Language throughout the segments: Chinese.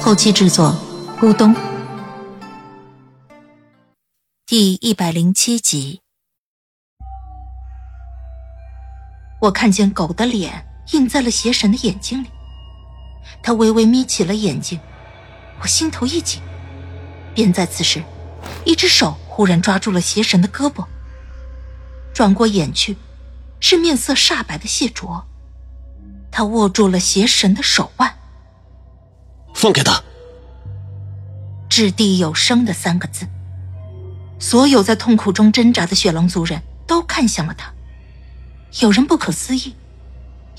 后期制作：咕咚。第一百零七集，我看见狗的脸映在了邪神的眼睛里，他微微眯起了眼睛。我心头一紧，便在此时，一只手忽然抓住了邪神的胳膊。转过眼去，是面色煞白的谢卓，他握住了邪神的手腕。放开他！掷地有声的三个字，所有在痛苦中挣扎的雪狼族人都看向了他。有人不可思议，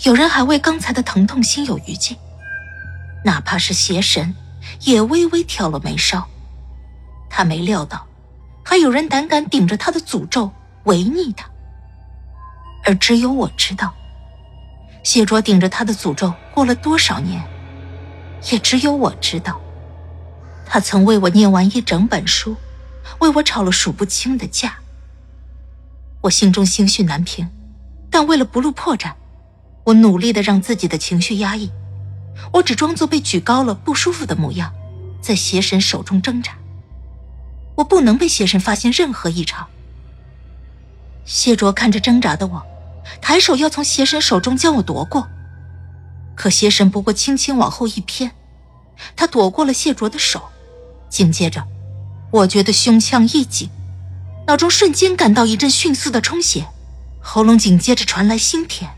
有人还为刚才的疼痛心有余悸，哪怕是邪神。也微微挑了眉梢，他没料到，还有人胆敢顶着他的诅咒违逆他。而只有我知道，谢卓顶着他的诅咒过了多少年，也只有我知道，他曾为我念完一整本书，为我吵了数不清的架。我心中心绪难平，但为了不露破绽，我努力的让自己的情绪压抑。我只装作被举高了不舒服的模样，在邪神手中挣扎。我不能被邪神发现任何异常。谢卓看着挣扎的我，抬手要从邪神手中将我夺过，可邪神不过轻轻往后一偏，他躲过了谢卓的手。紧接着，我觉得胸腔一紧，脑中瞬间感到一阵迅速的充血，喉咙紧接着传来心甜，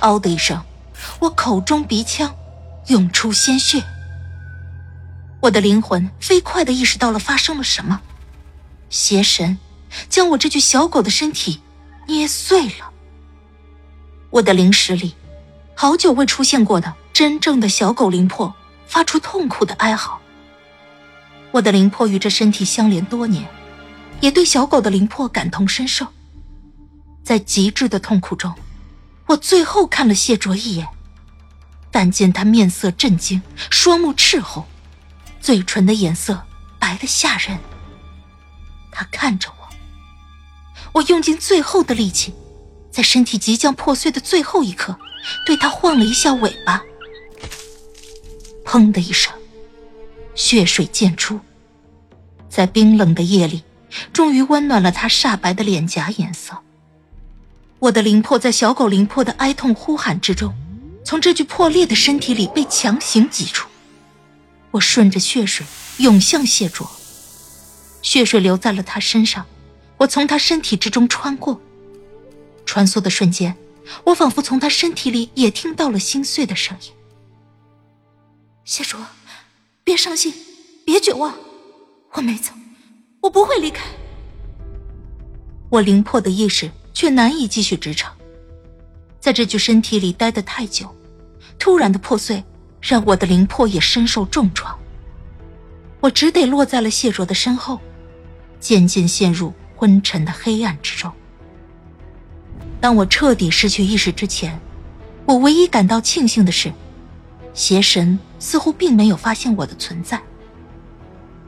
嗷的一声。我口中鼻腔涌出鲜血，我的灵魂飞快的意识到了发生了什么，邪神将我这具小狗的身体捏碎了。我的灵石里，好久未出现过的真正的小狗灵魄发出痛苦的哀嚎。我的灵魄与这身体相连多年，也对小狗的灵魄感同身受。在极致的痛苦中，我最后看了谢卓一眼。但见他面色震惊，双目赤红，嘴唇的颜色白得吓人。他看着我，我用尽最后的力气，在身体即将破碎的最后一刻，对他晃了一下尾巴。砰的一声，血水溅出，在冰冷的夜里，终于温暖了他煞白的脸颊颜色。我的灵魄在小狗灵魄的哀痛呼喊之中。从这具破裂的身体里被强行挤出，我顺着血水涌向谢卓，血水流在了他身上，我从他身体之中穿过，穿梭的瞬间，我仿佛从他身体里也听到了心碎的声音。谢卓，别伤心，别绝望，我没走，我不会离开。我灵魄的意识却难以继续支撑，在这具身体里待得太久。突然的破碎，让我的灵魄也深受重创。我只得落在了谢卓的身后，渐渐陷入昏沉的黑暗之中。当我彻底失去意识之前，我唯一感到庆幸的是，邪神似乎并没有发现我的存在。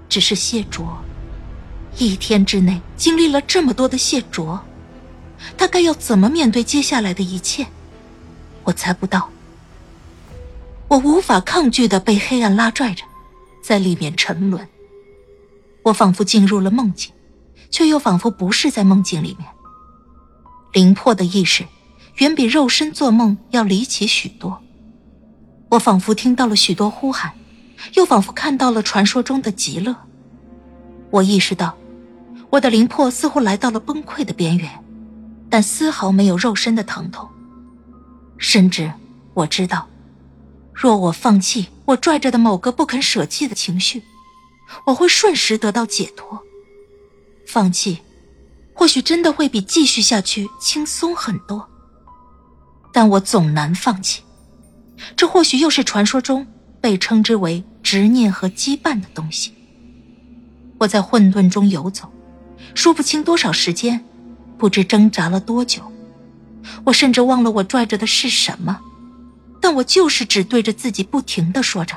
只是谢卓，一天之内经历了这么多的谢卓，他该要怎么面对接下来的一切？我猜不到。我无法抗拒的被黑暗拉拽着，在里面沉沦。我仿佛进入了梦境，却又仿佛不是在梦境里面。灵魄的意识远比肉身做梦要离奇许多。我仿佛听到了许多呼喊，又仿佛看到了传说中的极乐。我意识到，我的灵魄似乎来到了崩溃的边缘，但丝毫没有肉身的疼痛。甚至我知道。若我放弃我拽着的某个不肯舍弃的情绪，我会瞬时得到解脱。放弃，或许真的会比继续下去轻松很多。但我总难放弃，这或许又是传说中被称之为执念和羁绊的东西。我在混沌中游走，说不清多少时间，不知挣扎了多久。我甚至忘了我拽着的是什么，但我就是只对着自己不停的说着：“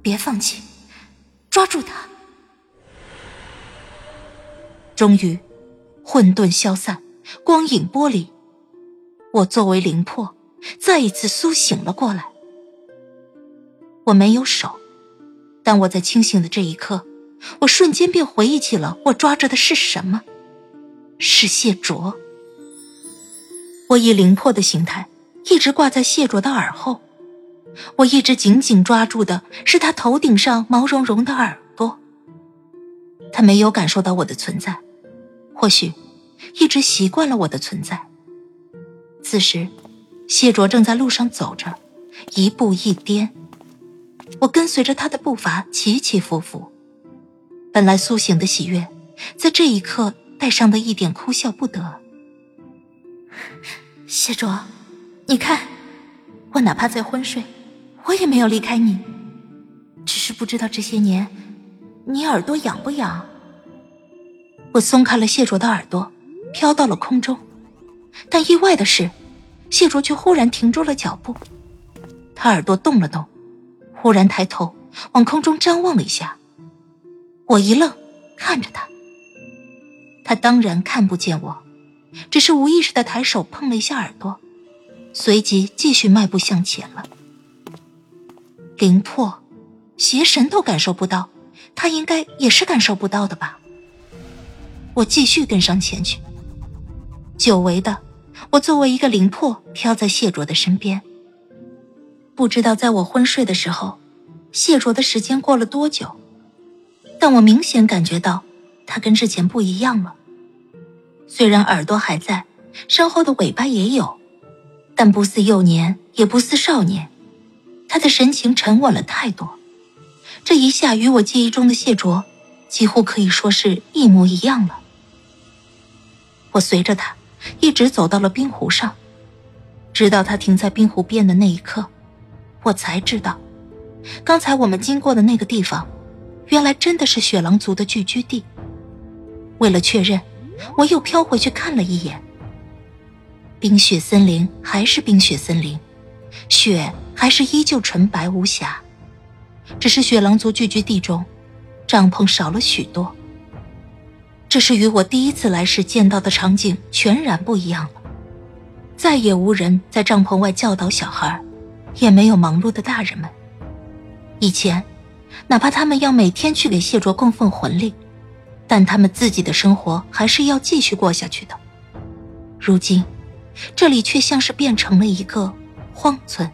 别放弃，抓住他。”终于，混沌消散，光影剥离，我作为灵魄，再一次苏醒了过来。我没有手，但我在清醒的这一刻，我瞬间便回忆起了我抓着的是什么，是谢卓。我以灵魄的形态，一直挂在谢卓的耳后。我一直紧紧抓住的是他头顶上毛茸茸的耳朵。他没有感受到我的存在，或许一直习惯了我的存在。此时，谢卓正在路上走着，一步一颠。我跟随着他的步伐起起伏伏。本来苏醒的喜悦，在这一刻带上的一点哭笑不得。谢卓，你看，我哪怕在昏睡，我也没有离开你，只是不知道这些年，你耳朵痒不痒？我松开了谢卓的耳朵，飘到了空中，但意外的是，谢卓却忽然停住了脚步，他耳朵动了动，忽然抬头往空中张望了一下。我一愣，看着他，他当然看不见我。只是无意识的抬手碰了一下耳朵，随即继续迈步向前了。灵魄、邪神都感受不到，他应该也是感受不到的吧？我继续跟上前去。久违的，我作为一个灵魄飘在谢卓的身边。不知道在我昏睡的时候，谢卓的时间过了多久，但我明显感觉到他跟之前不一样了。虽然耳朵还在，身后的尾巴也有，但不似幼年，也不似少年，他的神情沉稳了太多。这一下与我记忆中的谢卓，几乎可以说是一模一样了。我随着他，一直走到了冰湖上，直到他停在冰湖边的那一刻，我才知道，刚才我们经过的那个地方，原来真的是雪狼族的聚居地。为了确认。我又飘回去看了一眼，冰雪森林还是冰雪森林，雪还是依旧纯白无瑕，只是雪狼族聚居地中，帐篷少了许多。这是与我第一次来时见到的场景全然不一样了，再也无人在帐篷外教导小孩，也没有忙碌的大人们。以前，哪怕他们要每天去给谢卓供奉魂力。但他们自己的生活还是要继续过下去的。如今，这里却像是变成了一个荒村。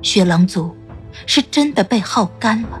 雪狼族是真的被耗干了。